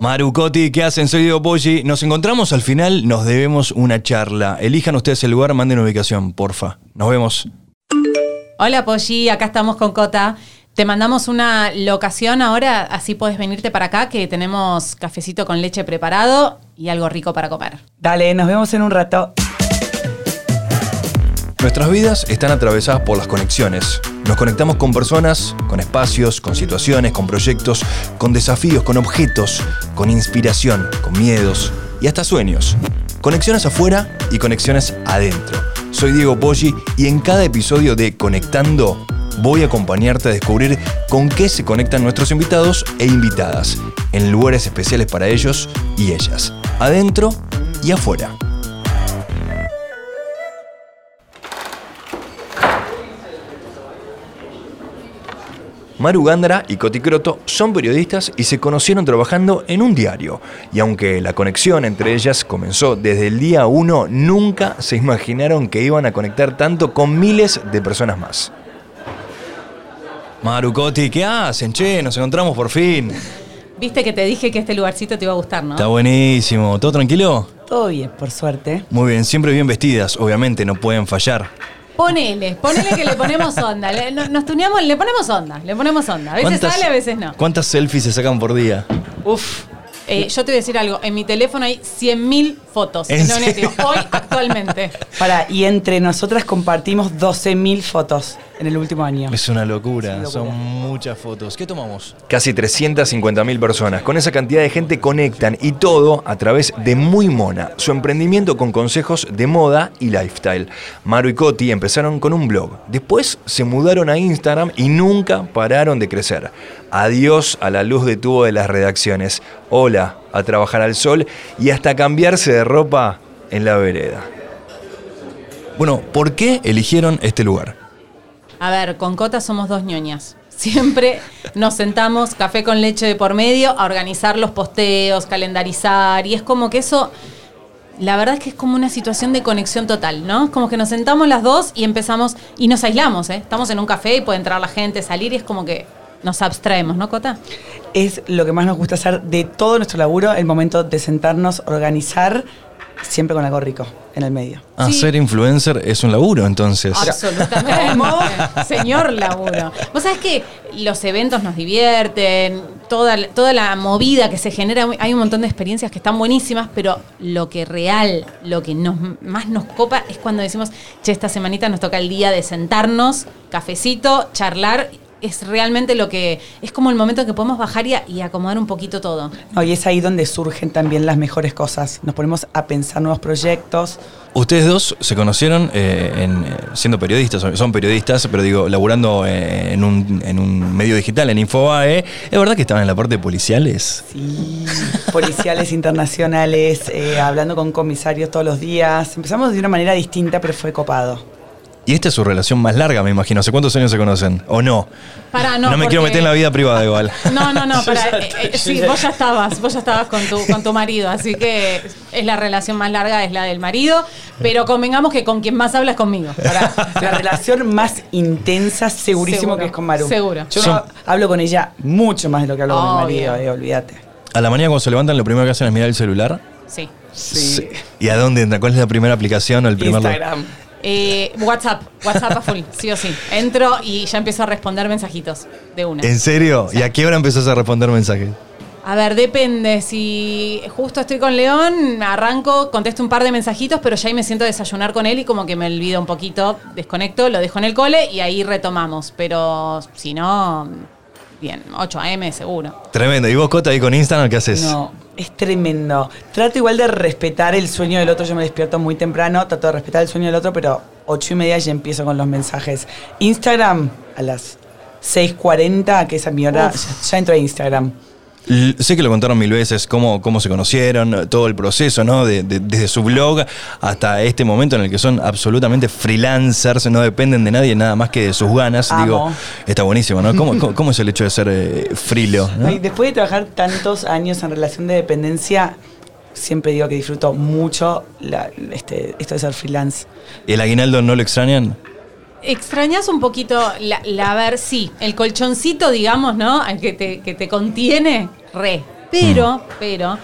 Marucoti, ¿qué hacen? Soy Diego Poggi. Nos encontramos al final, nos debemos una charla. Elijan ustedes el lugar, manden ubicación, porfa. Nos vemos. Hola Poggi, acá estamos con Cota. Te mandamos una locación ahora, así puedes venirte para acá, que tenemos cafecito con leche preparado y algo rico para comer. Dale, nos vemos en un rato. Nuestras vidas están atravesadas por las conexiones. Nos conectamos con personas, con espacios, con situaciones, con proyectos, con desafíos, con objetos, con inspiración, con miedos y hasta sueños. Conexiones afuera y conexiones adentro. Soy Diego Poggi y en cada episodio de Conectando voy a acompañarte a descubrir con qué se conectan nuestros invitados e invitadas en lugares especiales para ellos y ellas, adentro y afuera. Maru Gándara y Coti Croto son periodistas y se conocieron trabajando en un diario. Y aunque la conexión entre ellas comenzó desde el día 1, nunca se imaginaron que iban a conectar tanto con miles de personas más. Maru, Coti, ¿qué hacen? Che, nos encontramos por fin. Viste que te dije que este lugarcito te iba a gustar, ¿no? Está buenísimo. ¿Todo tranquilo? Todo bien, por suerte. Muy bien, siempre bien vestidas, obviamente, no pueden fallar. Ponele, ponele que le ponemos onda. Le- no- nos tuneamos, le ponemos onda, le ponemos onda. A veces ¿Cuántas- sale, a veces no. ¿Cuántas selfies se sacan por día? Uf, Eh, yo te voy a decir algo, en mi teléfono hay 100.000 fotos. ¿En Es lo único hoy, actualmente. para, y entre nosotras compartimos 12.000 fotos en el último año. Es una locura, Es una locura. son muchas fotos. ¿Qué tomamos? Casi 350.000 personas. Con esa cantidad de gente conectan y todo a través de Muy Mona, su emprendimiento con consejos de moda y lifestyle. Maru y Coti empezaron con un blog. Después se mudaron a Instagram y nunca pararon de crecer. Adiós a la luz de tubo de las redacciones. Hola a trabajar al sol y hasta cambiarse de ropa en la vereda. Bueno, ¿por qué eligieron este lugar? A ver, con Cota somos dos ñoñas. Siempre nos sentamos, café con leche de por medio, a organizar los posteos, calendarizar. Y es como que eso, la verdad es que es como una situación de conexión total, ¿no? Es como que nos sentamos las dos y empezamos, y nos aislamos, ¿eh? Estamos en un café y puede entrar la gente, salir, y es como que nos abstraemos, ¿no, Cota? Es lo que más nos gusta hacer de todo nuestro laburo, el momento de sentarnos, organizar, siempre con algo rico en el medio. Ah, Sí. ser influencer es un laburo, entonces. Absolutamente. Señor laburo. Vos sabés que los eventos nos divierten, toda, toda la movida que se genera, hay un montón de experiencias que están buenísimas, pero lo que real, lo que nos, más nos copa es cuando decimos, che, esta semanita nos toca el día de sentarnos, cafecito, charlar. Es realmente lo que. Es como el momento en que podemos bajar y, a- y acomodar un poquito todo. No, y es ahí donde surgen también las mejores cosas. Nos ponemos a pensar nuevos proyectos. Ustedes dos se conocieron eh, en, eh, siendo periodistas, son- son periodistas, pero digo, laburando eh, en, un, en un medio digital, en Infobae. ¿Es verdad que estaban en la parte de policiales? Sí, policiales internacionales, eh, hablando con comisarios todos los días. Empezamos de una manera distinta, pero fue copado. Y esta es su relación más larga, me imagino. ¿Hace cuántos años se conocen? ¿O no? Para, no, me quiero meter en la vida privada igual. No, no, no, para, eh, eh, sí, vos ya estabas, vos ya estabas con tu, con tu marido, así que es la relación más larga, es la del marido, pero convengamos que con quien más habla es conmigo. Para la relación más intensa, segurísimo Seguro, que es con Maru. seguro. Yo Son- no hablo con ella mucho más de lo que hablo con mi marido, eh, olvídate. A la mañana cuando se levantan, lo primero que hacen es mirar el celular. Sí. Sí. ¿Y a dónde entra? ¿Cuál es la primera aplicación o el primer Instagram. Eh, WhatsApp, WhatsApp a full, sí o sí. Entro y ya empiezo a responder mensajitos de una. ¿En serio? ¿Y a qué hora empezás a responder mensajes? A ver, depende. Si justo estoy con León, arranco, contesto un par de mensajitos, pero ya ahí me siento a desayunar con él y como que me olvido un poquito, desconecto, lo dejo en el cole y ahí retomamos. Pero si no, bien, 8 AM seguro. Tremendo. ¿Y vos, Cota, ahí con Instagram, qué haces? No, es tremendo. Trato igual de respetar el sueño del otro. Yo me despierto muy temprano, trato de respetar el sueño del otro, pero ocho y media ya empiezo con los mensajes. Instagram a las 6.40, que es mi hora, ya, ya entro a Instagram. Sé que lo contaron mil veces, cómo, cómo se conocieron, todo el proceso, ¿no? De- de- desde su blog hasta este momento en el que son absolutamente freelancers, no dependen de nadie nada más que de sus ganas. Amo. Digo, está buenísimo, ¿no? ¿Cómo, cómo, cómo es el hecho de ser eh, frilo? después de trabajar tantos años en relación de dependencia, siempre digo que disfruto mucho la- este, esto de ser freelance. ¿El aguinaldo no lo extrañan? Extrañas un poquito la, la ver, sí, el colchoncito, digamos, ¿no? Al que te, que te contiene, re. Pero, pero,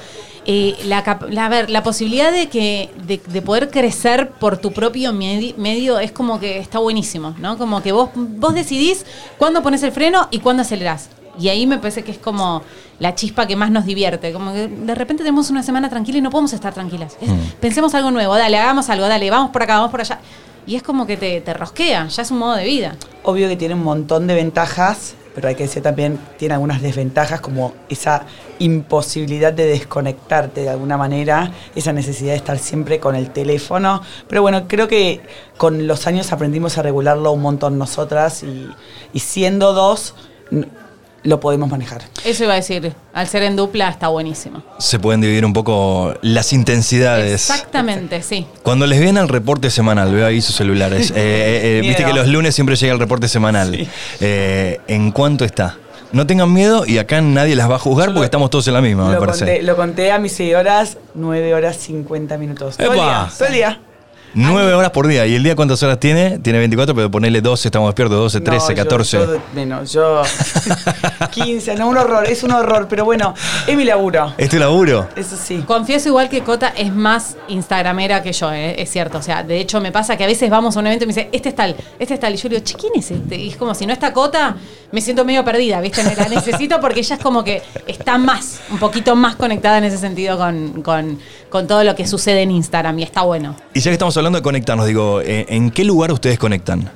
eh, la, la- a ver, la posibilidad de que de, de poder crecer por tu propio medi- medio es como que está buenísimo, ¿no? Como que vos, vos decidís cuándo pones el freno y cuándo acelerás. Y ahí me parece que es como la chispa que más nos divierte. Como que de repente tenemos una semana tranquila y no podemos estar tranquilas. Es- Pensemos algo nuevo, dale, hagamos algo, dale, vamos por acá, vamos por allá. Y es como que te, te rosquea, ya es un modo de vida. Obvio que tiene un montón de ventajas, pero hay que decir también tiene algunas desventajas como esa imposibilidad de desconectarte de alguna manera, esa necesidad de estar siempre con el teléfono. Pero bueno, creo que con los años aprendimos a regularlo un montón nosotras y, y siendo dos lo podemos manejar. Eso iba a decir, al ser en dupla está buenísimo. Se pueden dividir un poco las intensidades. Exactamente, sí. Cuando les viene el reporte semanal, veo ahí sus celulares. eh, eh, eh, Viste que los lunes siempre llega el reporte semanal. Sí. Eh, ¿En cuánto está? No tengan miedo y acá nadie las va a juzgar Yo porque lo- estamos todos en la misma, me parece. conté, lo conté a mis seguidoras, 9 horas 50 minutos. Todo el ¡Epa! día, todo el día. Nueve horas por día. ¿Y el día cuántas horas tiene? Tiene 24, pero ponele 12, estamos despiertos, 12, 13, No, yo- 14. yo- menos, yo 15, no, un horror, es un horror, pero bueno, es mi laburo. ¿Es tu laburo? Eso sí. Confieso igual que Cota es más instagramera que yo, eh, es cierto. O sea, de hecho me pasa que a veces vamos a un evento y me dice, este es tal, este es tal. Y yo le digo, che, ¿quién es este? Y es como, si no está Cota, me siento medio perdida, ¿viste? Me la necesito porque ella es como que está más, un poquito más conectada en ese sentido con, con, con todo lo que sucede en Instagram y está bueno. Y ya que estamos hablando de conectarnos, digo, eh, ¿en qué lugar ustedes conectan?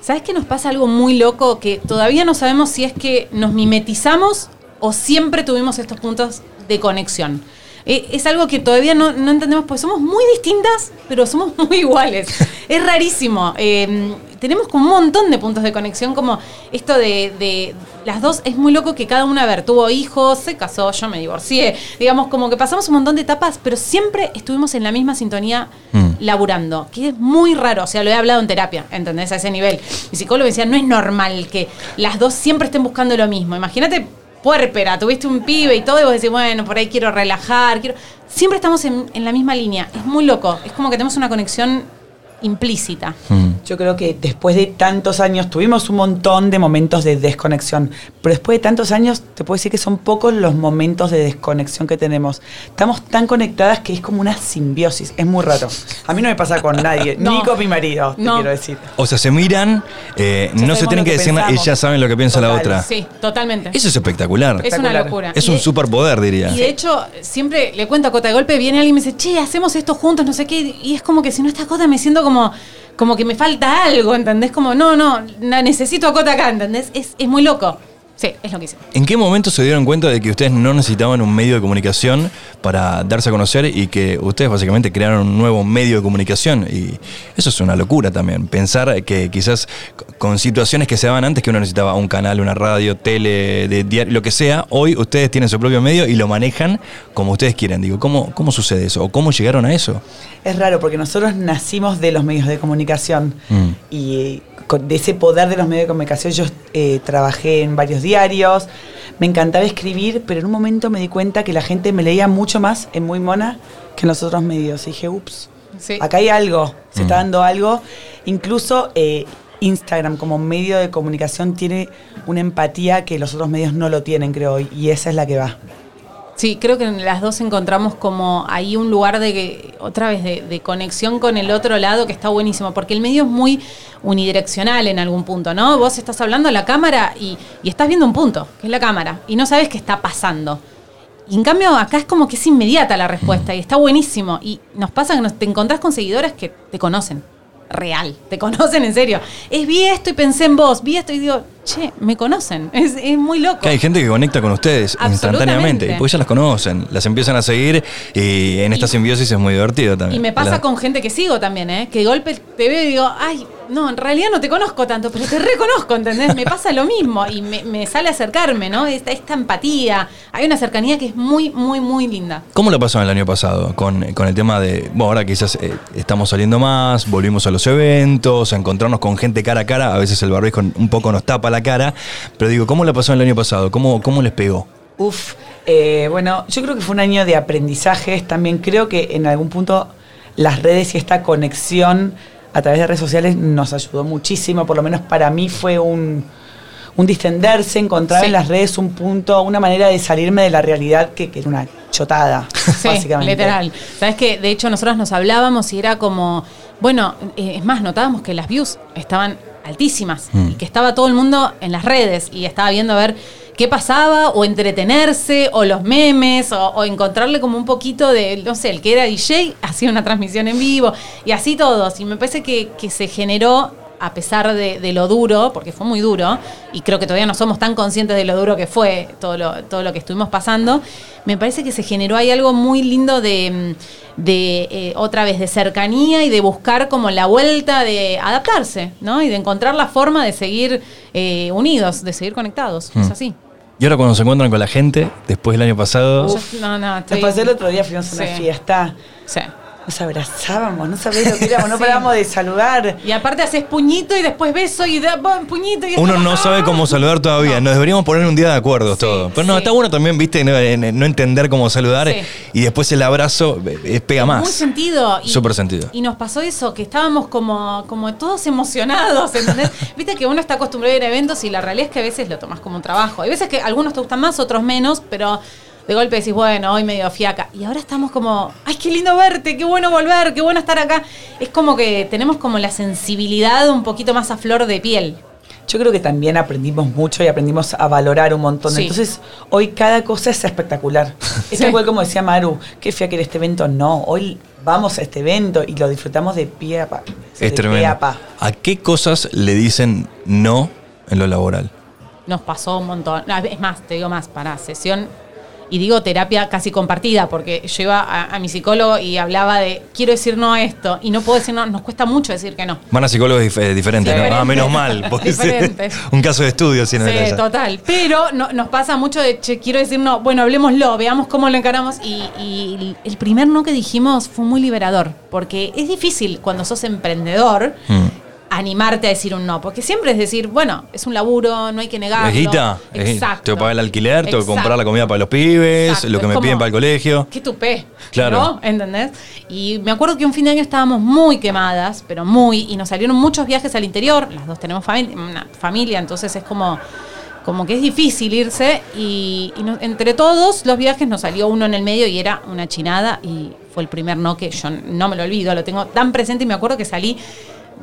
¿Sabes que nos pasa algo muy loco que todavía no sabemos si es que nos mimetizamos o siempre tuvimos estos puntos de conexión? Eh, es algo que todavía no, no entendemos, porque somos muy distintas, pero somos muy iguales. es rarísimo. Eh, tenemos como un montón de puntos de conexión, como esto de, de las dos, es muy loco que cada una, a ver, tuvo hijos, se casó, yo me divorcié, digamos, como que pasamos un montón de etapas, pero siempre estuvimos en la misma sintonía Mm. Laburando, que es muy raro, o sea, lo he hablado en terapia, ¿entendés? A ese nivel. Mi psicólogo decía, no es normal que las dos siempre estén buscando lo mismo. Imagínate, puérpera, tuviste un pibe y todo, y vos decís, bueno, por ahí quiero relajar, quiero... Siempre estamos en la misma línea, es muy loco, es como que tenemos una conexión implícita. Mm. Yo creo que después de tantos años tuvimos un montón de momentos de desconexión, pero después de tantos años te puedo decir que son pocos los momentos de desconexión que tenemos. Estamos tan conectadas que es como una simbiosis, es muy raro. A mí no me pasa con nadie, No. ni con mi marido, te No. quiero decir. O sea, se miran, eh, no se tienen que que decir nada y ya saben lo que piensa la otra. Sí, totalmente. Eso es espectacular. Es una locura. Es Y un de- superpoder, diría. Y de hecho, siempre le cuento a Cota de golpe, viene alguien y me dice, che, hacemos esto juntos, no sé qué. Y es como que si no está Cota me siento como, como que me falta algo, ¿entendés? Como, no, no, necesito a Cota acá, ¿entendés? Es, es muy loco. Sí, es lo que hice. ¿En qué momento se dieron cuenta de que ustedes no necesitaban un medio de comunicación para darse a conocer y que ustedes básicamente crearon un nuevo medio de comunicación? Y eso es una locura también. Pensar que quizás con situaciones que se daban antes, que uno necesitaba un canal, una radio, tele, de diario, lo que sea, hoy ustedes tienen su propio medio y lo manejan como ustedes quieran. Digo, ¿cómo, cómo sucede eso? ¿O cómo llegaron a eso? Es raro porque nosotros nacimos de los medios de comunicación Mm. y con- de ese poder de los medios de comunicación yo eh, trabajé en varios diarios, me encantaba escribir, pero en un momento me di cuenta que la gente me leía mucho más en Muy Mona que en los otros medios. Y dije, ups, Sí. acá hay algo, se está Mm. dando algo. Incluso eh, Instagram como medio de comunicación tiene una empatía que los otros medios no lo tienen, creo, y esa es la que va. Sí, creo que en las dos encontramos como ahí un lugar de que, otra vez, de, conexión con el otro lado que está buenísimo, porque el medio es muy unidireccional en algún punto, ¿no? Vos estás hablando a la cámara y, y estás viendo un punto, que es la cámara, y no sabes qué está pasando. Y en cambio acá es como que es inmediata la respuesta y está buenísimo. Y nos pasa que nos, te encontrás con seguidores que te conocen, real, te conocen en serio. Es vi esto y pensé en vos, vi esto y digo, che, me conocen, es, es muy loco. Que hay gente que conecta con ustedes instantáneamente, y porque ya las conocen, las empiezan a seguir y en esta Y- simbiosis es muy divertido también. Y me pasa La- con gente que sigo también, ¿eh? Que de golpe te veo y digo, ay, no, en realidad no te conozco tanto, pero te reconozco, ¿entendés? Me pasa lo mismo y me, me sale acercarme, ¿no? Esta, esta empatía. Hay una cercanía que es muy, muy, muy linda. ¿Cómo lo pasó el año pasado con, con el tema de, bueno, ahora quizás eh, estamos saliendo más, volvimos a los eventos, a encontrarnos con gente cara a cara, a veces el barbijo un poco nos tapa la cara, pero digo, ¿cómo lo pasó el año pasado? ¿Cómo, cómo les pegó? Uf, eh, bueno, yo creo que fue un año de aprendizajes. También creo que en algún punto las redes y esta conexión a través de redes sociales nos ayudó muchísimo. Por lo menos para mí fue un, un distenderse, encontrar Sí. en las redes un punto, una manera de salirme de la realidad que, que era una chotada, Sí, básicamente. literal. Sabes que de hecho nosotros nos hablábamos y era como, bueno, eh, es más, notábamos que las views estaban altísimas y que estaba todo el mundo en las redes y estaba viendo a ver qué pasaba o entretenerse o los memes o, o encontrarle como un poquito de, no sé, el que era DJ hacía una transmisión en vivo y así todos. Y me parece que, que se generó a pesar de, de lo duro, porque fue muy duro, y creo que todavía no somos tan conscientes de lo duro que fue todo lo, todo lo que estuvimos pasando, me parece que se generó ahí algo muy lindo de, de eh, otra vez, de cercanía y de buscar como la vuelta de adaptarse, ¿no? Y de encontrar la forma de seguir eh, unidos, de seguir conectados. Es así. Y ahora cuando se encuentran con la gente, después del año pasado, Yo- no, no, estoy- Después del otro día fuimos a una Sí. fiesta, Sí. Nos abrazábamos, no sabés lo que éramos, no Sí. parábamos de saludar. Y aparte haces puñito y después beso y da, bom, puñito y uno no sabe ¡ah! cómo saludar todavía. Nos deberíamos poner un día de acuerdo Sí, todo. Pero no, sí. está bueno también, viste, no, no entender cómo saludar Sí. y después el abrazo eh, pega más. Muy sentido. Y- Súper sentido. Y nos pasó eso, que estábamos como, como todos emocionados, ¿entendés? Viste que uno está acostumbrado a ir a eventos y la realidad es que a veces lo tomás como un trabajo. Hay veces que algunos te gustan más, otros menos, pero de golpe decís, bueno, hoy medio fiaca. Y ahora estamos como, ay, qué lindo verte, qué bueno volver, qué bueno estar acá. Es como que tenemos como la sensibilidad un poquito más a flor de piel. Yo creo que también aprendimos mucho y aprendimos a valorar un montón. Sí. Entonces, hoy cada cosa es espectacular. Es Sí. cual como decía Maru, qué fea que era este evento. No, hoy vamos a este evento y lo disfrutamos de pie a pa. Es de pie tremendo. a pa. ¿A qué cosas le dicen no en lo laboral? Nos pasó un montón. No, Es más, te digo más, para sesión. Y digo terapia casi compartida, porque yo iba a, a mi psicólogo y hablaba de, quiero decir no a esto, y no puedo decir no, nos cuesta mucho decir que no. Van a psicólogos dif- eh, diferentes, ¿no? Ah, menos mal. Diferentes. un caso de estudio, si no Sí, total. Pero no- nos pasa mucho de, che, quiero decir no, bueno, hablemoslo, veamos cómo lo encaramos. Y, y el primer no que dijimos fue muy liberador, porque es difícil cuando sos emprendedor Mm. Animarte a decir un no, porque siempre es decir, bueno, es un laburo, no hay que negarlo. Guita. Exacto. Tengo que pagar el alquiler, tengo que comprar la comida para los pibes, Exacto, lo que es me como, piden para el colegio. Qué tupé. Claro. ¿No? ¿Entendés? Y me acuerdo que un fin de año estábamos muy quemadas, pero muy, y nos salieron muchos viajes al interior. Las dos tenemos fami- una familia, entonces es como, como que es difícil irse. Y, y no- entre todos los viajes nos salió uno en el medio y era una chinada. Y fue el primer no que yo no me lo olvido, lo tengo tan presente y me acuerdo que salí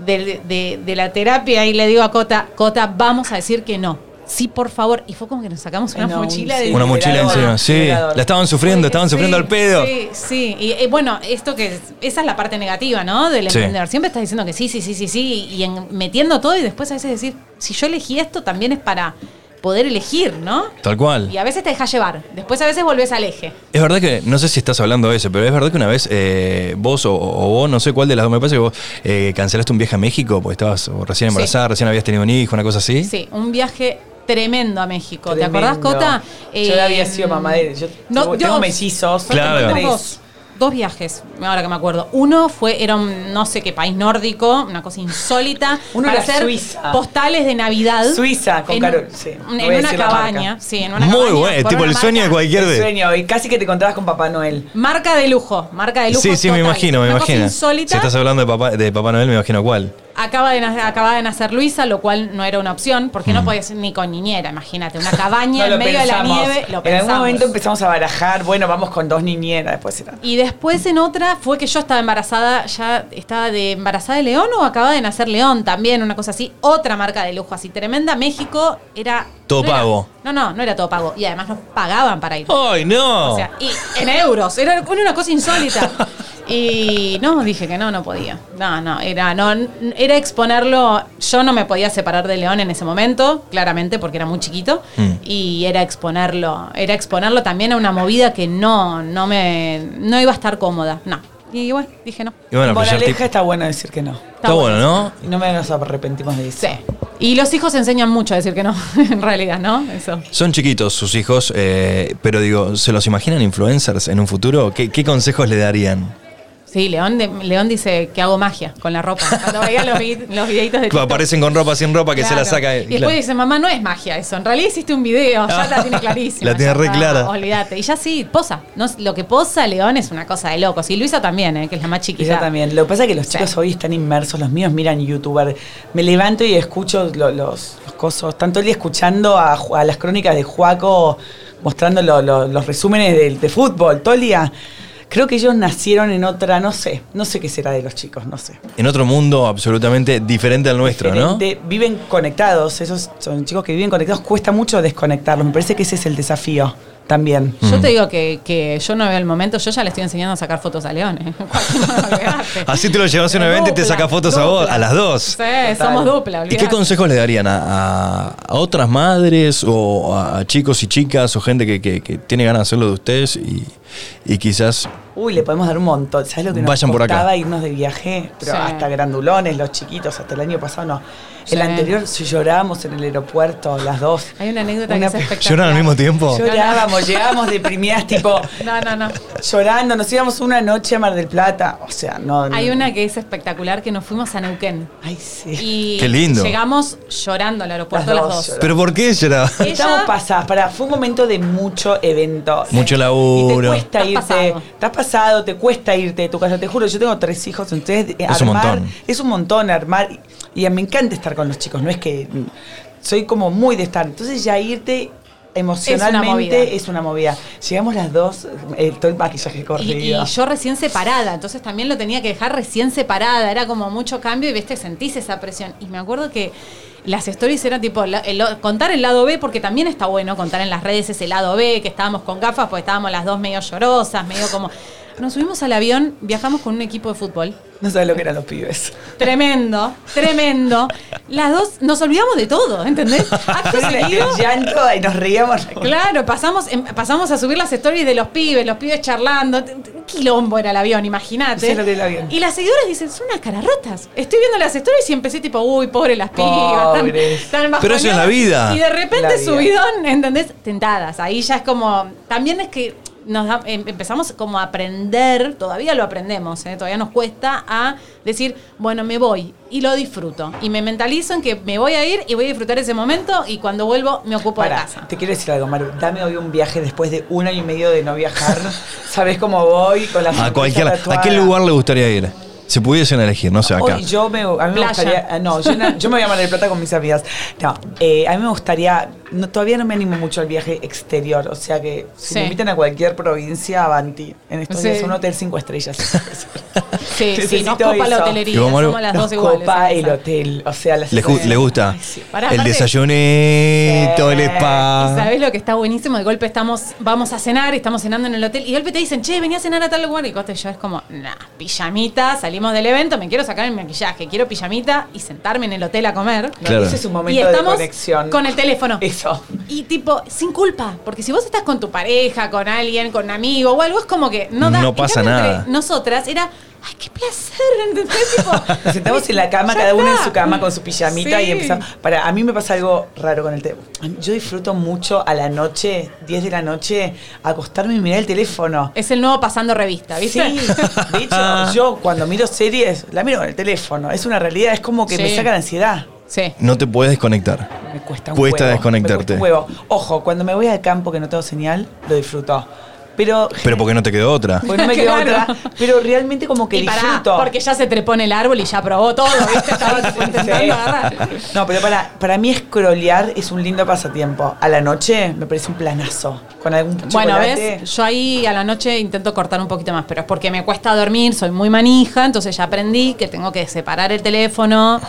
de, de- de la terapia y le digo a Cota, Cota, vamos a decir que no. Sí, por favor. Y fue como que nos sacamos una no, mochila sí. de Una mochila encima, sí. liberador. La estaban sufriendo, estaban Sí, sufriendo al pedo. Sí, sí. Y eh, bueno, esto que es- esa es la parte negativa, ¿no? Del Sí. emprendedor. Siempre estás diciendo que sí, sí, sí, sí, sí, y en- metiendo todo y después a veces decir, si yo elegí esto, también es para poder elegir, ¿no? Tal cual. Y a veces te dejas llevar. Después a veces volvés al eje. Es verdad que, no sé si estás hablando de eso, pero es verdad que una vez eh, vos o, o vos, no sé cuál de las dos, me parece que vos eh, cancelaste un viaje a México porque estabas recién embarazada, recién habías tenido un hijo, una cosa así. Sí, un viaje tremendo a México. ¿Te acordás, Cota? Yo Eh, había sido mamá de. Yo no, tengo, yo- tengo mellizos. Claro. tengo Tuvimos tres. Dos, viajes, ahora que me acuerdo. Uno fue, era un no sé qué país nórdico, una cosa insólita. Uno para era hacer Suiza. postales de Navidad. Suiza, con en, Carol, sí, no En voy a una decir la cabaña, sí, en una Muy cabaña. bueno, por tipo una el sueño de marca- cualquier El de. sueño, y casi que te encontrabas con Papá Noel. Marca de lujo, marca de lujo. Sí, sí, me total. imagino, me Una cosa imagino. insólita. Si estás hablando de papá, de papá Noel, me imagino cuál. Acaba de, nacer, acaba de nacer Luisa, lo cual no era una opción, porque Mm. no podías ir ni con niñera, imagínate. Una cabaña No en medio de la nieve, lo en algún pensamos. momento empezamos a barajar, bueno, vamos con dos niñeras, después era. Y después en otra fue que yo estaba embarazada, ya estaba de embarazada de León o acababa de nacer León también, una cosa así. Otra marca de lujo así tremenda. México era. Todo no era- pago. no, no, no era todo pago. Y además nos pagaban para ir. ¡Ay, no! O sea, y en euros. Era una cosa insólita. Y no, dije que no, no podía. No, no, era, no, era exponerlo. Yo no me podía separar de León en ese momento, claramente, porque era muy chiquito. Mm. Y era exponerlo. Era exponerlo también a una movida que no, no me. no iba a estar cómoda. No. Y bueno, dije no. y bueno, Moraleja está bueno decir que no. está bueno, ¿no? Y no me nos arrepentimos de eso. Sí. Y los hijos enseñan mucho a decir que no, en realidad, ¿no? Eso. Son chiquitos sus hijos, eh, pero digo, ¿se los imaginan influencers en un futuro? ¿Qué, qué consejos le darían? Sí, León, de- León dice que hago magia con la ropa. Cuando veía los, los videitos de TikTok. Aparecen con ropa sin ropa que se la saca. Y después dice, mamá, no es magia eso. En realidad hiciste un video, ya la tiene clarísima. La tiene re está, clara. Olvídate. Y ya sí, posa. No, lo que posa León es una cosa de locos. Y Luisa también, ¿eh? que es la más chiquita. Ella también. Lo que pasa es que los Sí. chicos hoy están inmersos, los míos miran youtuber. Me levanto y escucho lo- los, los cosos. Tanto el día escuchando a, a las crónicas de Juaco mostrando lo- lo- los resúmenes de, de fútbol, todo el día. Creo que ellos nacieron en otra, no sé, no sé qué será de los chicos, no sé. En otro mundo absolutamente diferente al nuestro, ¿no? Diferente, Viven conectados, esos son chicos que viven conectados, cuesta mucho desconectarlos. Me parece que ese es el desafío también. Mm. Yo te digo que, que yo no veo el momento, yo ya le estoy enseñando a sacar fotos a León. ¿eh? Así te lo llevas a un evento y te saca fotos a vos, a las dos. Sí, somos dupla, ¿Y qué consejos le darían a, a- otras madres o a, chicos y chicas o gente que, que- que tiene ganas de hacerlo de ustedes y, y quizás Uy, le podemos dar un montón. ¿Sabes lo que nos Vayan por acá. costaba irnos de viaje? Pero Sí. hasta grandulones, los chiquitos, hasta el año pasado no. Sí. El anterior si llorábamos en el aeropuerto, las dos. Hay una anécdota Una que es pe- espectacular. lloran al mismo tiempo. Llorábamos, llegábamos deprimidas, tipo, No, no, no. llorando. Nos íbamos una noche a Mar del Plata. O sea, no. no. Hay una que es espectacular que nos fuimos a Neuquén. Ay, sí. Y Qué lindo. llegamos llorando al aeropuerto Las las dos. ¿Pero por qué lloraba? Ella- Estamos pasadas, para, fue un momento de mucho evento. Mucho Y te laburo. cuesta Estás irte, pasado. estás pasado, te cuesta irte de tu casa. Te juro, yo tengo tres hijos, entonces eh, Es un armar, montón. es un montón armar. Y, y me encanta estar con los chicos, no es que soy como muy de estar. Entonces ya irte emocionalmente es una movida. movida. Llegamos las dos, eh, todo el maquillaje Y, corrido. y yo recién separada, entonces también lo tenía que dejar recién separada, era como mucho cambio y viste, sentís esa presión. Y me acuerdo que las stories eran tipo la- el- contar el lado B, porque también está bueno contar en las redes ese lado B, que estábamos con gafas, pues estábamos las dos medio llorosas, medio como... Nos subimos al avión, viajamos con un equipo de fútbol. No sabes lo que eran los pibes. Tremendo, tremendo. Las dos nos olvidamos de todo, ¿entendés? Acto seguido, llanto y nos reíamos. Claro, pasamos, pasamos a subir las stories de los pibes, los pibes charlando. Un quilombo era el avión, imagínate. Sí, lo que era el avión. Y las seguidoras dicen, son unas caras rotas. Estoy viendo las stories y empecé tipo, uy, pobre las pibas. tan- Pobres. tan Pero eso es la vida. Y de repente subidón, ¿entendés? Tentadas. Ahí ya es como. También es que nos da- em- empezamos como a aprender, todavía lo aprendemos, ¿eh? todavía nos cuesta a decir, bueno, me voy y lo disfruto. Y me mentalizo en que me voy a ir y voy a disfrutar ese momento y cuando vuelvo me ocupo de casa. te quiero decir algo, Maru. Dame hoy un viaje después de un año y medio de no viajar. ¿Sabes cómo voy? Con la A ¿A qué lugar le gustaría ir? Si pudiesen elegir, no sé, acá. Hoy yo me, a mí me Playa. gustaría. ah, No, yo, no- yo me voy a Mar del Plata con mis amigas. No, eh, a mí me gustaría. No, todavía no me animo mucho al viaje exterior. O sea que si Sí. me invitan a cualquier provincia, avanti. En estos Sí. días, un hotel cinco estrellas. Sí, sí, nos copa la eso. hotelería, ¿Y vos, Maru? somos las Nos dos iguales. copa el hotel. O sea, las ¿Le, le gusta? Ay, sí. Pará, el aparte- desayunito, el spa. ¿Y sabes lo que está buenísimo? De golpe estamos, vamos a cenar, estamos cenando en el hotel y de golpe te dicen, che, venía a cenar a tal lugar. Y Costa y yo es como, nah, pijamita, salimos del evento, me quiero sacar el maquillaje, quiero pijamita y sentarme en el hotel a comer. Claro. Ese es un Y momento de conexión. con el teléfono. Eso. Y tipo, sin culpa, porque si vos estás con tu pareja, con alguien, con un amigo o algo, es como que no da. No pasa nada. Nosotras era, ay, qué placer, ¿entendés? Tipo, Nos sentamos en la cama, cada uno en su cama con su pijamita Sí. y empezamos. Para, a mí me pasa algo raro con el teléfono. Yo disfruto mucho a la noche, 10 de la noche, acostarme y mirar el teléfono. Es el nuevo pasando revista, ¿viste? Sí, de hecho, yo cuando miro series, la miro con el teléfono. Es una realidad, es como que me saca la ansiedad. Sí. No te puedes desconectar. Me cuesta un Cuesta huevo. desconectarte. Me cuesta un huevo. Ojo, cuando me voy al campo que no tengo señal, lo disfruto. Pero. Pero porque no te quedó otra. Porque no me quedó Claro. otra. Pero realmente como que Y pará, disfruto. porque ya se trepó en el árbol y ya probó todo, ¿viste? Estaba tipo intentando Sí. agarrar. No, pero para, para mí scrollear es un lindo pasatiempo. A la noche me parece un planazo. Con algún Bueno, chocolate. ves, yo ahí a la noche intento cortar un poquito más, pero es porque me cuesta dormir, soy muy manija, entonces ya aprendí que tengo que separar el teléfono.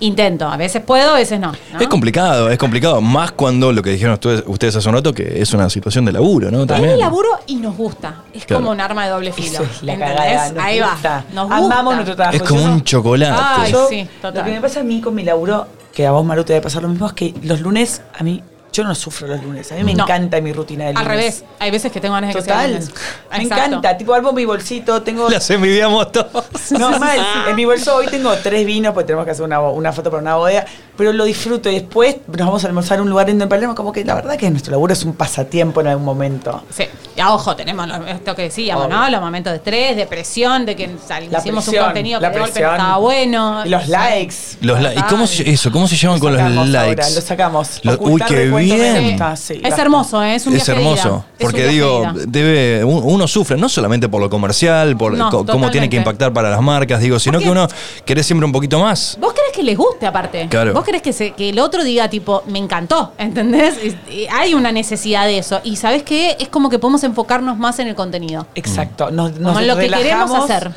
Intento, a veces puedo, a veces no. ¿no? Es complicado, es complicado. Más cuando lo que dijeron ustedes, ustedes hace un rato, que es una situación de laburo, ¿no? Es También. el laburo y nos gusta. Es Claro. como un arma de doble filo. Eso es la cagada. nos Ahí gusta. va. Nos Amamos gusta. nuestro trabajo. Es como Yo un no- chocolate. Ay, Yo, sí, total. Lo que me pasa a mí con mi laburo, que a vos, Maru, te debe pasar lo mismo, es que los lunes a mí Yo no sufro los lunes. A mí me No. encanta mi rutina de lunes. Al revés, hay veces que tengo ganas de que sea Total. lunes. Me Exacto. encanta. Tipo, armo mi bolsito, tengo. Las envidiamos todos. No, mal. En mi bolso hoy tengo tres vinos, porque tenemos que hacer una, una foto para una bodega, pero lo disfruto y después nos vamos a almorzar a un lugar lindo en Palermo, como que la verdad que nuestro laburo es un pasatiempo en algún momento. Sí, y a ojo, tenemos lo- esto que decíamos, Obvio. ¿no? Los momentos de estrés, de presión, de que sal- La hicimos presión, un contenido que la de golpe no presión. estaba bueno. Y los likes. Los li- ¿Y cómo se, eso? ¿Cómo se llevan con los likes? ahora, lo sacamos. Lo- uy, qué me bien. gusta, sí, es basta. hermoso, ¿eh? es un Es viaje de ida. hermoso, Es un porque viaje digo, de ida. debe, un- uno sufre no solamente por lo comercial, por No, co- cómo tiene que impactar para las marcas, digo, sino Porque- que uno quiere siempre un poquito más. Vos querés que les guste aparte. Claro. Vos querés que, se- que el otro diga tipo, me encantó, ¿entendés? Y- hay una necesidad de eso. Y ¿sabés qué? Es como que podemos enfocarnos más en el contenido. Exacto. Nos, nos Como lo que queremos hacer.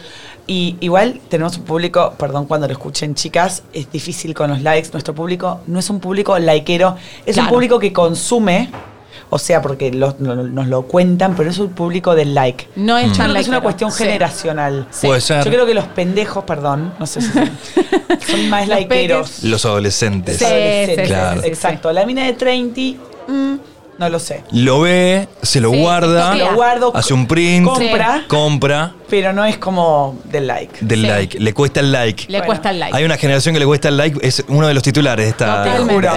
Y igual tenemos un público, perdón cuando lo escuchen chicas, es difícil con los likes. Nuestro público no es un público likeero, es un público que consume, o sea, porque los- no- nos lo cuentan, pero es un público del like. No es tan que es una cuestión Sí. generacional. Puede ser. Yo creo que los pendejos, perdón, no sé si son, son más Los likeeros. Los adolescentes. Sí, Adolescentes. sí, Claro. sí, sí, Exacto. La mina de 30, mm, no lo sé. Lo ve, se lo Sí, guarda. Lo guardo, hace un print, compra, compra pero no es como del like. del Sí. like, le cuesta el like. Le Bueno. cuesta el like. Hay una generación que le cuesta el like, es uno de los titulares de esta,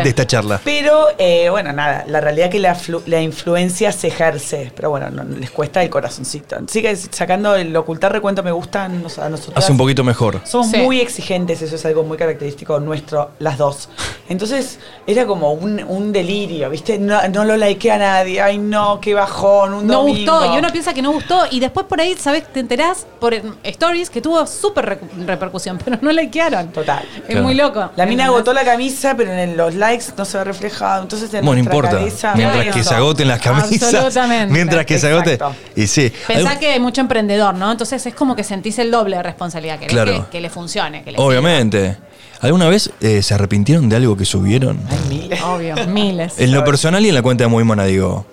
de esta charla. Pero, eh, bueno, nada, la realidad es que la, la influencia se ejerce, pero bueno, no- les cuesta el corazoncito. Sigue sacando el ocultar recuento me gusta a nosotros. Hace un poquito mejor. Somos Sí. muy exigentes, eso es algo muy característico nuestro, las dos. Entonces, era como un, un delirio, ¿viste? No, no lo likea a nadie, ay no, qué bajón, un no domingo. gustó y uno piensa que no gustó y después por ahí, ¿sabes? Te enterás por stories que tuvo súper re- repercusión, pero no likearon. Total. Es Claro. muy loco. La mina agotó la camisa, pero en los likes no se ve reflejado. Entonces, en Bueno, no importa. cabeza- Mientras que se agoten las camisas. Absolutamente. Mientras que se agote. Exacto. Y sí. Pensá Hay- que hay mucho emprendedor, ¿no? Entonces es como que sentís el doble de responsabilidad. Querés Claro. que, que le funcione. Que le Obviamente. ¿Alguna vez eh, se arrepintieron de algo que subieron? Ay, miles. Obvio, miles. En lo personal y en la cuenta de Muy Mona, digo.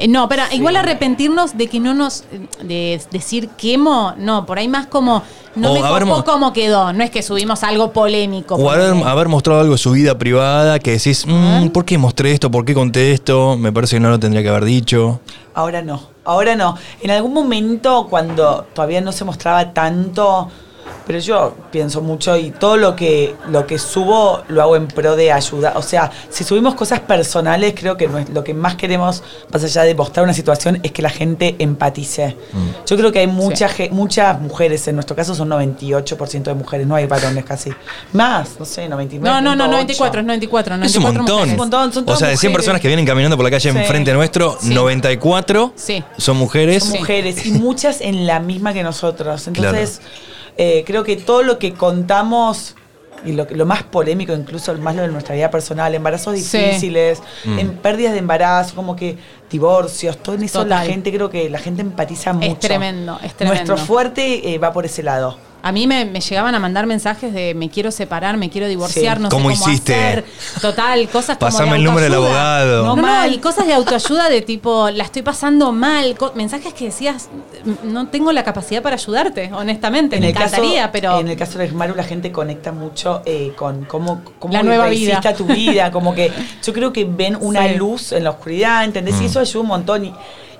Eh, No, pero igual arrepentirnos de que no nos. de decir quemo, no, por ahí más como. No O me copó mo- cómo quedó. No es que subimos algo polémico. O haber mostrado algo de su vida privada que decís, "Mm, ¿por qué mostré esto? ¿Por qué conté esto? Me parece que no lo tendría que haber dicho. Ahora no, ahora no. En algún momento, cuando todavía no se mostraba tanto, pero yo pienso mucho y todo lo que, lo que subo lo hago en pro de ayuda. O sea, si subimos cosas personales, creo que no es- lo que más queremos, más allá de mostrar una situación, es que la gente empatice. Mm. Yo creo que hay mucha muchas mujeres, en nuestro caso son 98% de mujeres, no hay varones casi. Más, no sé, 99. No, no, no, 94, es 94. Es un 94 montón. mujeres. un montón, son o todas sea, de 100 mujeres. personas que vienen caminando por la calle Sí. enfrente nuestro, Sí. 94 Sí. son mujeres. Son mujeres y muchas en la misma que nosotros. Entonces, eh, creo que todo lo que contamos y lo, que- lo más polémico, incluso más lo de nuestra vida personal, embarazos difíciles, Mm. en pérdidas de embarazo, como que divorcios, todo eso la gente creo que la gente empatiza mucho. tremendo, es tremendo. Nuestro fuerte eh, va por ese lado. A mí me, me llegaban a mandar mensajes de me quiero separar, me quiero divorciar, Sí. no ¿Cómo sé cómo hiciste? hacer. Total, cosas como Pasame de el número del abogado. No, No, no, mal. y cosas de autoayuda de tipo, la estoy pasando mal. mensajes que decías, no tengo la capacidad para ayudarte, honestamente. me encantaría, caso, pero... En el caso de Maru, la gente conecta mucho eh, con cómo, cómo La nueva vida. tu vida. Como que yo creo que ven una Sí. luz en la oscuridad, ¿entendés? Mm. Y eso ayuda un montón. Y,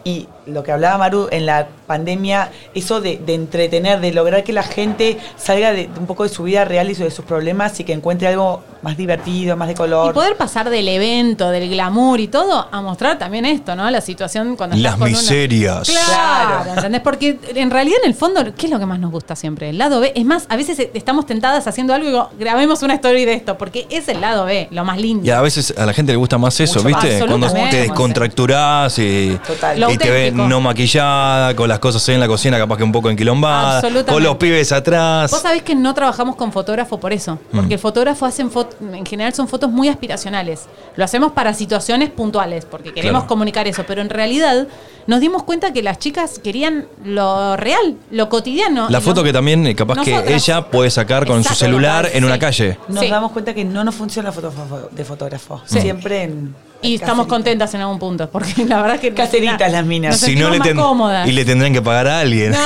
y lo que hablaba Maru en la pandemia, eso de, de entretener, de lograr que la gente salga de, de un poco de su vida real y de sus problemas y que encuentre algo más divertido, más de color. Y poder pasar del evento, del glamour y todo, a mostrar también esto, ¿no? La situación cuando Las estás con una- miserias. Claro, Claro. ¿entendés? Porque en realidad, en el fondo, ¿qué es lo que más nos gusta siempre? El lado B. Es más, a veces estamos tentadas haciendo algo y digo, grabemos una story de esto, porque es el lado B, lo más lindo. Y a veces a la gente le gusta más eso, Mucho ¿viste? más. Cuando te descontracturás y, Total. Lo y te ven no maquillada, con las cosas en la cocina capaz que un poco enquilombada, con los pibes atrás. Vos sabés que no trabajamos con fotógrafo por eso, porque Mm. el fotógrafo hacen fotos, en general son fotos muy aspiracionales. Lo hacemos para situaciones puntuales, porque queremos Claro. comunicar eso, pero en realidad nos dimos cuenta que las chicas querían lo real, lo cotidiano. La foto no- que también eh, capaz que ella puede sacar con su celular en una sí. calle. Nos Sí. damos cuenta que no nos funciona la foto fo- de fotógrafo. Sí. Siempre en. Y estamos contentas en algún punto, porque la verdad es que... Caseritas las minas. Nos Si no le más ten- cómodas. y le tendrán que pagar a alguien. No,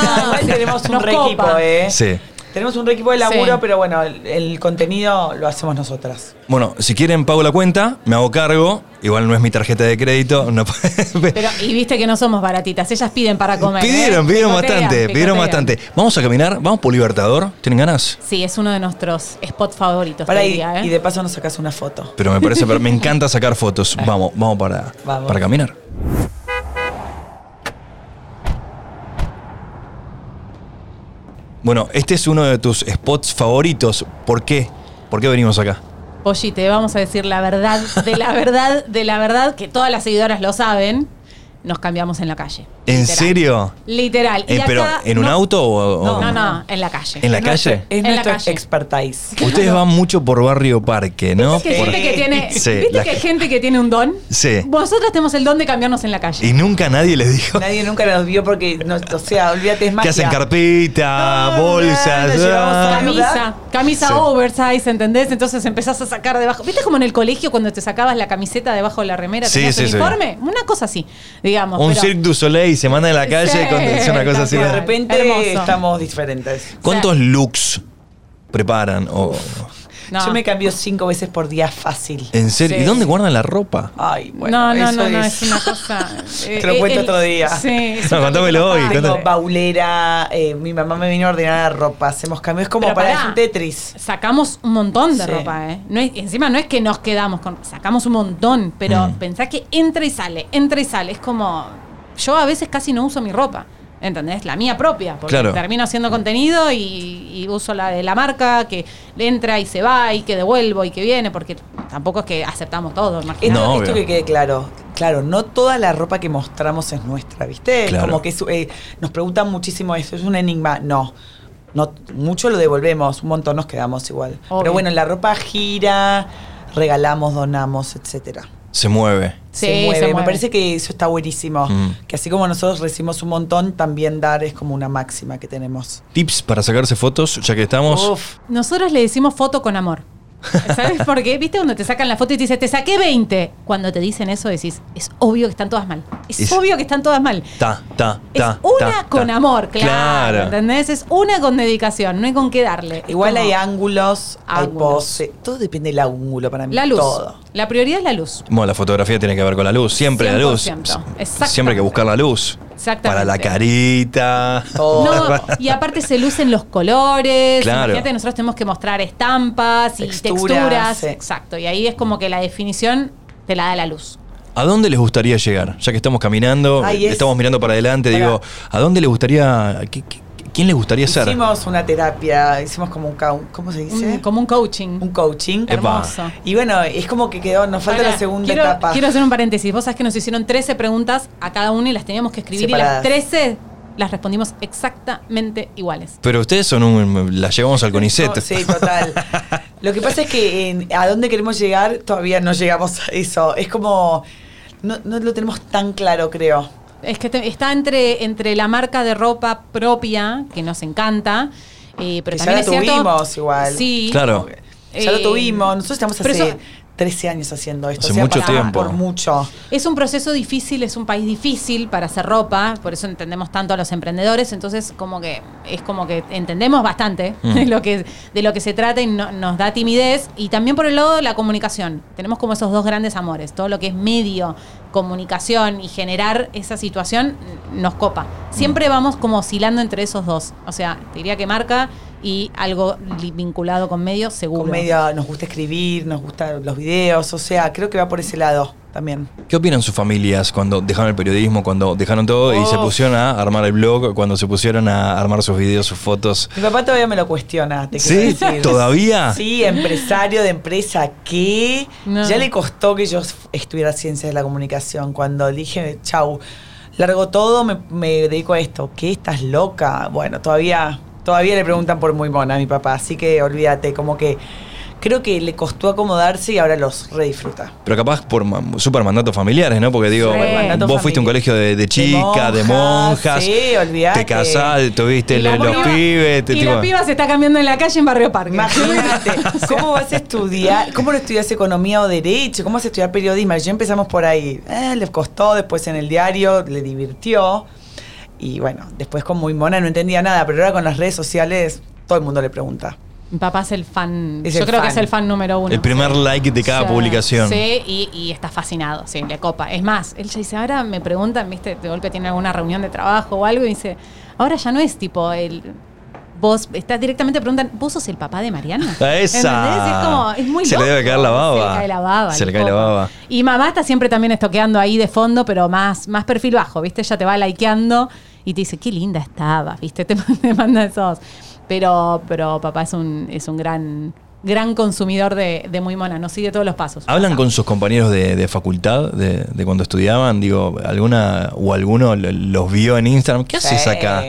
tenemos un re equipo. ¿eh? Sí. Tenemos un re equipo de laburo, Sí. pero bueno, el, el contenido lo hacemos nosotras. Bueno, si quieren pago la cuenta, me hago cargo. Igual no es mi tarjeta de crédito. No, Pero, y viste que no somos baratitas, ellas piden para comer. pidieron, ¿eh? pidieron Picotean, bastante, pidieron bastante. Vamos a caminar, vamos por Libertador. ¿Tienen ganas? Sí, es uno de nuestros spots favoritos. Para diría, ¿eh? y de paso nos sacas una foto. Pero me parece, pero me encanta sacar fotos. Vamos, vamos para, Vamos. para caminar. Bueno, este es uno de tus spots favoritos. ¿Por qué? ¿Por qué venimos acá? Polly, te vamos a decir la verdad, de la verdad, de la verdad, que todas las seguidoras lo saben. Nos cambiamos en la calle. ¿En Literal. serio? Literal. Y Eh, pero, acá ¿en un no- auto o, o- No, no, no, en la calle. ¿En la Es nuestro- calle? Es En la nuestro calle. expertise. Ustedes van mucho por Barrio Parque, ¿no? ¿Viste que, Por- gente que tiene, Sí, ¿viste la que hay gente- que tiene un don? Sí. Vosotras tenemos el don de cambiarnos en la calle. Y nunca nadie les dijo Nadie nunca nos vio porque, no, o sea, olvídate, es que magia. hacen carpita, No, bolsas. no, llevamos ah. Camisa, camisa Sí. oversize, ¿entendés? Entonces empezás a sacar debajo. ¿Viste como en el colegio cuando te sacabas la camiseta debajo de la remera? Sí, ¿Tenías sí, sí. uniforme? Una cosa así, digamos. Un pero- Cirque du Soleil se manda en la calle Sí, con es una cosa así. Y de repente Hermoso. estamos diferentes. ¿Cuántos looks preparan? No. Yo me cambio cinco veces por día fácil. ¿En serio? Sí. ¿Y dónde guardan la ropa? Ay, bueno, no, no, eso no, no, es, es una cosa. eh, Te lo eh, cuento el- otro día. Sí, No, contámelo hoy. Tengo baulera, eh, mi mamá me vino a ordenar ropa, hacemos cambios, es como Pero para pará. un Tetris. Sacamos un montón de Sí. ropa, ¿eh? No es, encima no es que nos quedamos con. Sacamos un montón, pero Mm. pensá que entra y sale, entra y sale. Es como. Yo a veces casi no uso mi ropa. ¿Entendés? La mía propia. Porque Claro. termino haciendo contenido y, y uso la de la marca que entra y se va y que devuelvo y que viene, porque tampoco es que aceptamos todo. Esto, No, esto que quede claro. Claro, no toda la ropa que mostramos es nuestra, ¿viste? Claro. Como que es, eh, nos preguntan muchísimo eso, es un enigma. No. No, mucho lo devolvemos, un montón nos quedamos igual. Obvio. Pero bueno, la ropa gira, regalamos, donamos, etcétera. Se mueve. Sí, se, mueve. se Me parece que eso está buenísimo. Mm. Que así como nosotros recibimos un montón, también dar es como una máxima que tenemos. Tips para sacarse fotos, ya que estamos. Uf. Nosotros le decimos foto con amor. ¿Sabes por qué? ¿Viste cuando te sacan la foto y te dice, te saqué 20? Cuando te dicen eso decís, es obvio que están todas mal. Es, Es- obvio que están todas mal. Ta, ta, Es ta. una ta, con ta. amor, claro, Claro. ¿Entendés? Es una con dedicación, no hay con qué darle. Es Igual hay ángulos, hay Ángulos. pose. Todo depende del ángulo para mí. La luz. Todo. La prioridad es la luz. Bueno, la fotografía tiene que ver con la luz. Siempre la luz. 100%, Siempre hay que buscar la luz. Exactamente. Para la carita. Todo. No, y aparte se lucen los colores. Claro. Imagínate, nosotros tenemos que mostrar estampas y Texturas, texturas. sí. Exacto. Y ahí es como que la definición te la da la luz. ¿A dónde les gustaría llegar? Ya que estamos caminando, Ay, es- estamos mirando para adelante, Para- digo, ¿a dónde les gustaría, qué- qué- quién les gustaría ser? Hicimos una terapia, hicimos como un, ¿cómo se dice? Un- como un coaching. Un coaching. Epa. Hermoso. Y bueno, es como que quedó, nos falta la segunda quiero, etapa. Quiero hacer un paréntesis. Vos sabés que nos hicieron 13 preguntas a cada uno y las teníamos que escribir y las Separadas. 13 las respondimos exactamente iguales. Pero ustedes son un. La llevamos al CONICET. No, sí, total. Lo que pasa es que en- a dónde queremos llegar todavía no llegamos a eso. Es como. No, no lo tenemos tan claro, creo. Es que te- está entre, entre la marca de ropa propia, que nos encanta, eh, pero Que ya también la es cierto. tuvimos igual. Sí. Claro. Ya lo Eh, tuvimos. Nosotros estamos hace eso- 13 años haciendo esto. Hace o sea, mucho tiempo. Por mucho. Es un proceso difícil, es un país difícil para hacer ropa, por eso entendemos tanto a los emprendedores, entonces como que es como que entendemos bastante Mm. de, lo que, de lo que se trata y no- nos da timidez. Y también por el lado de la comunicación, tenemos como esos dos grandes amores, todo lo que es medio, comunicación y generar esa situación nos copa. Siempre vamos como oscilando entre esos dos, o sea, te diría que marca y algo vinculado con medio, seguro. Con medio nos gusta escribir, nos gustan los videos. O sea, creo que va por ese lado también. ¿Qué opinan sus familias cuando dejaron el periodismo, cuando dejaron todo y se Oh. pusieron a armar el blog, cuando se pusieron a armar sus videos, sus fotos? Mi papá todavía me lo cuestiona, te ¿Sí? quiero decir. ¿Todavía? Sí, empresario de empresa, ¿qué? No. Ya le costó que yo estudiara ciencias de la comunicación. Cuando dije, chau, largo todo, me, me dedico a esto. ¿Qué? ¿Estás loca? Bueno, todavía, todavía le preguntan por muy mona a mi papá, así que olvídate, como que creo que le costó acomodarse y ahora los redisfruta. Pero capaz por super mandatos familiares, ¿no? Porque digo, Sí. Vos fuiste a un colegio de, de chica, de monjas, monjas, sí, olvidate. te casaste, tuviste los piba- pibes, te- y tipo- la piba se está cambiando en la calle en Barrio Parque. Imagínate, ¿cómo vas a estudiar? ¿Cómo no estudias economía o derecho? ¿Cómo vas a estudiar periodismo? Yo empezamos por ahí. Eh, le costó, después en el diario, le divirtió. Y bueno, después con muy mona no entendía nada, pero ahora con las redes sociales todo el mundo le pregunta. Mi papá es el fan. Es yo el creo que es el fan número uno. El primer like de cada publicación. Sí, y, y está fascinado, sí, le copa. Es más, él ya dice, ahora me preguntan, viste, de golpe tiene alguna reunión de trabajo o algo, y dice, ahora ya no es tipo el. Vos estás directamente preguntan, ¿vos sos el papá de Mariana? Esa. ¿Entendés? Es como, es muy Se le loco. debe caer la baba. Se le cae la baba. Se le cae la baba. Y mamá está siempre también estoqueando ahí de fondo, pero más, más perfil bajo, ¿viste? Ella te va likeando y te dice, qué linda estaba, ¿viste? Te, te manda esos. Pero, pero papá es un, es un gran, gran consumidor de, de muy mona, nos sigue todos los pasos. ¿Hablan con sus compañeros de, de facultad, de, de cuando estudiaban? Digo, ¿alguna o alguno lo- los vio en Instagram? ¿Qué haces Sí. acá?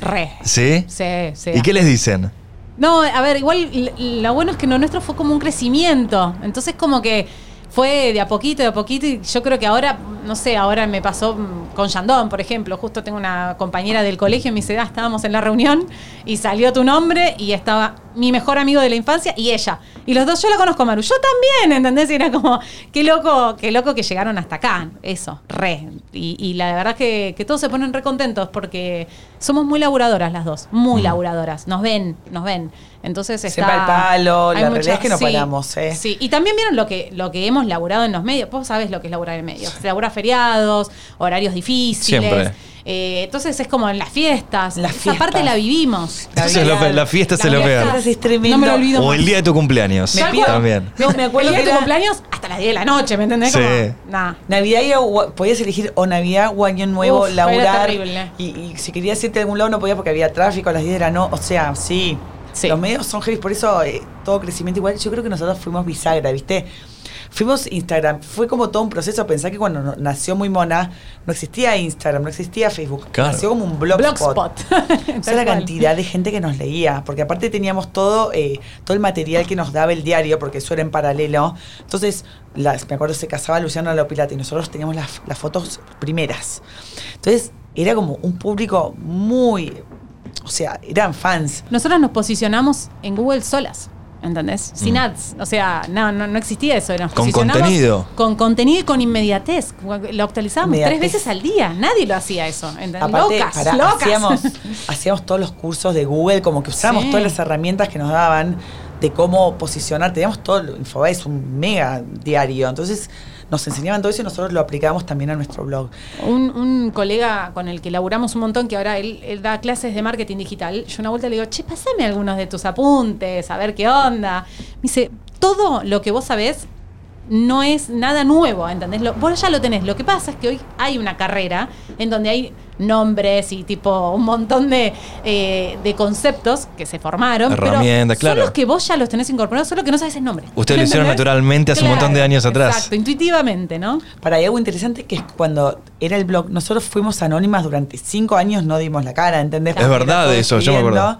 Re. ¿Sí? Sí, sí. ¿Y qué les dicen? No, a ver, igual lo bueno es que lo nuestro fue como un crecimiento. Entonces como que fue de a poquito, de a poquito. Y yo creo que ahora, no sé, ahora me pasó mm, con Yandón, por ejemplo. Justo tengo una compañera del colegio y me dice, ah, estábamos en la reunión y salió tu nombre y estaba mi mejor amigo de la infancia y ella. Y los dos, yo la conozco, Maru. Yo también, ¿entendés? Y era como, qué loco, qué loco que llegaron hasta acá. Eso, re. Y, y la verdad que, que todos se ponen re contentos porque somos muy laburadoras las dos. Muy laburadoras. Nos ven, nos ven. Entonces está. Siempre al palo, hay la realidad es que no paramos, ¿eh? Sí, y también vieron lo que, lo que hemos laburado en los medios. Vos sabés lo que es laburar en medios. Se labura feriados, horarios difíciles. Siempre. Eh, entonces es como en las fiestas. Las Esa parte la vivimos. Eso es lo la fiesta La se lo. Ahora es tremendo. No me lo olvido O más. el día de tu cumpleaños. Me cual. También. No, me acuerdo el día de tu era cumpleaños hasta las 10 de la noche, ¿me entendés? Sí. Como, nah. Navidad y o- podías elegir o Navidad o Año Nuevo, Uf, laburar. terrible. Y, y si querías irte a algún lado no podías porque había tráfico a las 10 de la noche. O sea, sí. Sí. Los medios son heavy, por eso eh, todo crecimiento igual. Yo creo que nosotros fuimos bisagra, ¿viste? Fuimos Instagram, fue como todo un proceso. Pensar que cuando no- nació Muy Mona, no existía Instagram, no existía Facebook. Claro. Nació como un blogspot. Blogspot. O sea, la cantidad de gente que nos leía, porque aparte teníamos todo, eh, todo el material que nos daba el diario, porque eso era en paralelo. Entonces, las, me acuerdo, se casaba Luciano Lopilata y nosotros teníamos las, las fotos primeras. Entonces, era como un público muy, sea, eran fans. Nosotros nos posicionamos en Google solas. ¿Entendés? Sin Mm. ads. O sea, no, no, no existía eso. Nos Con contenido. Con contenido y con inmediatez. Lo actualizábamos Inmediatez. tres veces al día. Nadie lo hacía eso. ¿entendés? Aparte, locas, pará, locas. Hacíamos, hacíamos todos los cursos de Google, como que usábamos Sí. todas las herramientas que nos daban de cómo posicionar. Teníamos todo el Infobase, un mega diario. Entonces, nos enseñaban todo eso y nosotros lo aplicábamos también a nuestro blog. Un, colega con el que laburamos un montón, que ahora él, él da clases de marketing digital, yo una vuelta le digo, che, pasame algunos de tus apuntes, a ver qué onda. Me dice, todo lo que vos sabés no es nada nuevo, ¿entendés? Lo- vos ya lo tenés. Lo que pasa es que hoy hay una carrera en donde hay nombres y tipo un montón de, eh, de conceptos que se formaron. Herramientas, claro. Son los que vos ya los tenés incorporados, solo que no sabes el nombre. Ustedes lo hicieron naturalmente hace un montón de años atrás. Exacto, intuitivamente, ¿no? Para ahí algo interesante que es cuando era el blog, nosotros fuimos anónimas durante cinco años, no dimos la cara, ¿entendés? Es Porque verdad eso, yo me acuerdo.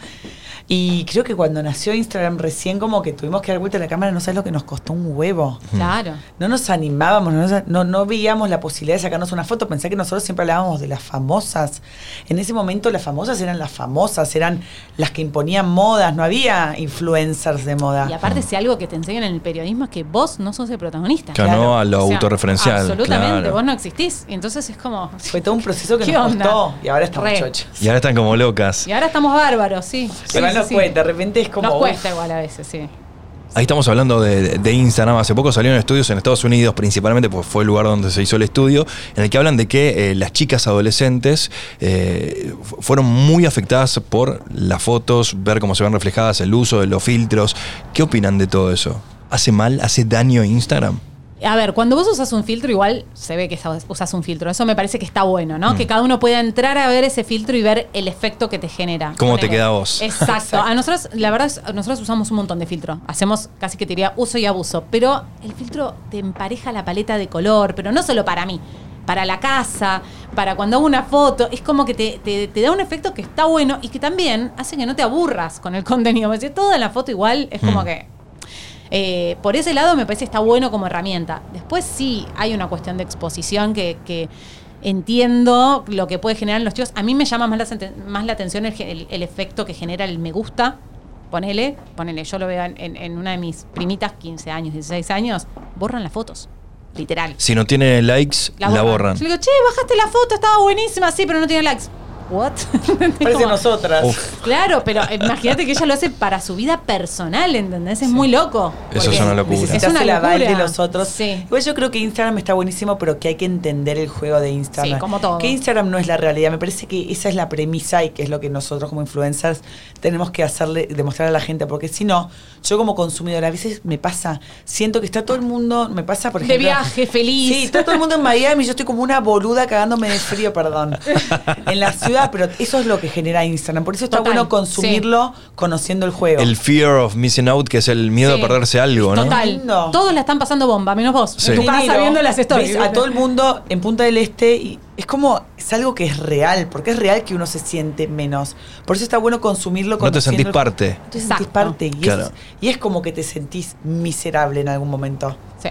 Y creo que cuando nació Instagram recién como que tuvimos que dar vuelta a la cámara, no sabes lo que nos costó un huevo. Claro. No nos animábamos, no, no, no veíamos la posibilidad de sacarnos una foto. Pensé que nosotros siempre hablábamos de las famosas. En ese momento las famosas eran las famosas, eran las que imponían modas, no había influencers de moda. Y aparte, si algo que te enseñan en el periodismo es que vos no sos el protagonista. Claro, no a lo O sea, autorreferencial. Absolutamente, claro. vos no existís. Y entonces es como. Fue todo un proceso que ¿Qué nos onda? costó y ahora estamos Re. chochos. Y ahora están como locas. Y ahora estamos bárbaros, sí. Sí, sí, nos sí. cuesta, de repente es como. Nos uf, cuesta igual a veces, sí. Ahí estamos hablando de, de Instagram. Hace poco salieron estudios en Estados Unidos, principalmente porque fue el lugar donde se hizo el estudio, en el que hablan de que eh, las chicas adolescentes eh, fu- fueron muy afectadas por las fotos, ver cómo se ven reflejadas, el uso de los filtros. ¿Qué opinan de todo eso? ¿Hace mal? ¿Hace daño Instagram? A ver, cuando vos usas un filtro, igual se ve que usas- un filtro. Eso me parece que está bueno, Mm. ¿no? Que cada uno pueda entrar a ver ese filtro y ver el efecto que te genera. ¿Cómo te queda a vos? Exacto. A nosotros, la verdad, es, nosotros usamos un montón de filtro. Hacemos casi que te diría uso y abuso. Pero el filtro te empareja la paleta de color, pero no solo para mí. Para la casa, para cuando hago una foto, es como que te, te- te da un efecto que está bueno y que también hace que no te aburras con el contenido. Porque si toda la foto igual es como Mm. que eh, por ese lado me parece que está bueno como herramienta. Después sí hay una cuestión de exposición que, que entiendo lo que puede generar en los chicos. A mí me llama más la, más la atención el, ge- el- el efecto que genera el me gusta. Ponele, ponele, yo lo veo en, una de mis primitas, 15 años, 16 años, borran las fotos. Literal. Si no tiene likes, la, borran. Yo le digo, che, bajaste la foto, estaba buenísima, sí, pero no tiene likes. ¿What? Parece Como- nosotras. Uf. Claro, pero imagínate que ella lo hace para su vida personal, ¿entendés? Es muy loco. Eso es una locura. Necesitas Es una el aval de los otros. Sí. Igual yo creo que Instagram está buenísimo, pero que hay que entender el juego de Instagram. Sí, como todo. Que Instagram no es la realidad. Me parece que esa es la premisa y que es lo que nosotros como influencers tenemos que hacerle, demostrar a la gente. Porque si no, yo como consumidora a veces me pasa, siento que está todo el mundo, me pasa por De ejemplo. viaje, feliz. Sí, está todo el mundo en Miami y yo estoy como una boluda cagándome de frío, perdón. en la ciudad, pero eso es lo que genera Instagram. Por eso está Total, bueno consumirlo conociendo el juego. El fear of missing out, que es el miedo Sí. a perderse algo, ¿no? Total. lindo. Todos la están pasando bomba, menos vos. Sí. En tu casa Dinero, viendo las stories. A todo el mundo en Punta del Este y es como, es algo que es real, porque es real que uno se siente menos. Por eso está bueno consumirlo No te sentís parte. No te sentís parte. Y, Claro. es, y es como que te sentís miserable en algún momento. Sí.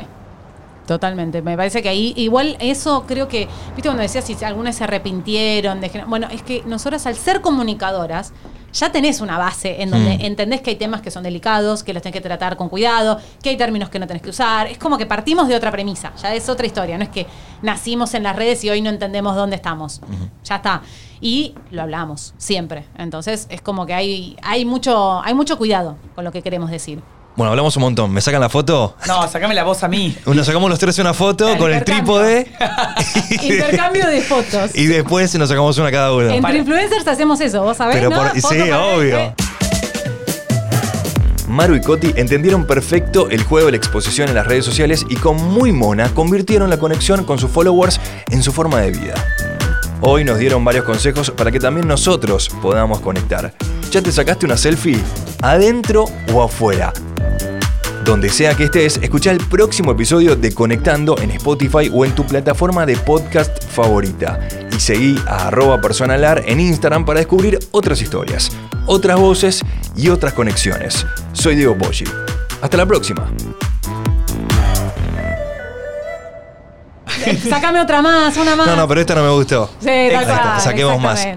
Totalmente. Me parece que ahí, igual eso creo que, viste cuando decías si algunas se arrepintieron, de bueno, es que nosotras al ser comunicadoras, ya tenés una base en donde Mm. entendés que hay temas que son delicados, que los tenés que tratar con cuidado, que hay términos que no tenés que usar. Es como que partimos de otra premisa, ya es otra historia. No es que nacimos en las redes y hoy no entendemos dónde estamos. Ya está. Y lo hablamos, siempre. Entonces es como que hay, hay, mucho, hay mucho cuidado con lo que queremos decir. Bueno, hablamos un montón. ¿Me sacan la foto? No, sacame la voz a mí. Nos sacamos los tres una foto Al con el trípode. Intercambio de fotos. Y después nos sacamos una cada uno. Entre Para- influencers hacemos eso, vos sabés, Pero ¿no? por- sí, obvio. eh, Maru y Coti entendieron perfecto el juego de la exposición en las redes sociales y con muy mona convirtieron la conexión con sus followers en su forma de vida. Hoy nos dieron varios consejos para que también nosotros podamos conectar. ¿Ya te sacaste una selfie? ¿Adentro o afuera? Donde sea que estés, escucha el próximo episodio de Conectando en Spotify o en tu plataforma de podcast favorita. Y seguí a arroba personalar en Instagram para descubrir otras historias, otras voces y otras conexiones. Soy Diego Poggi. Hasta la próxima. Sácame otra más, una más. No, no, pero esta no me gustó. Sí, tal Exacto, cual, saquemos más.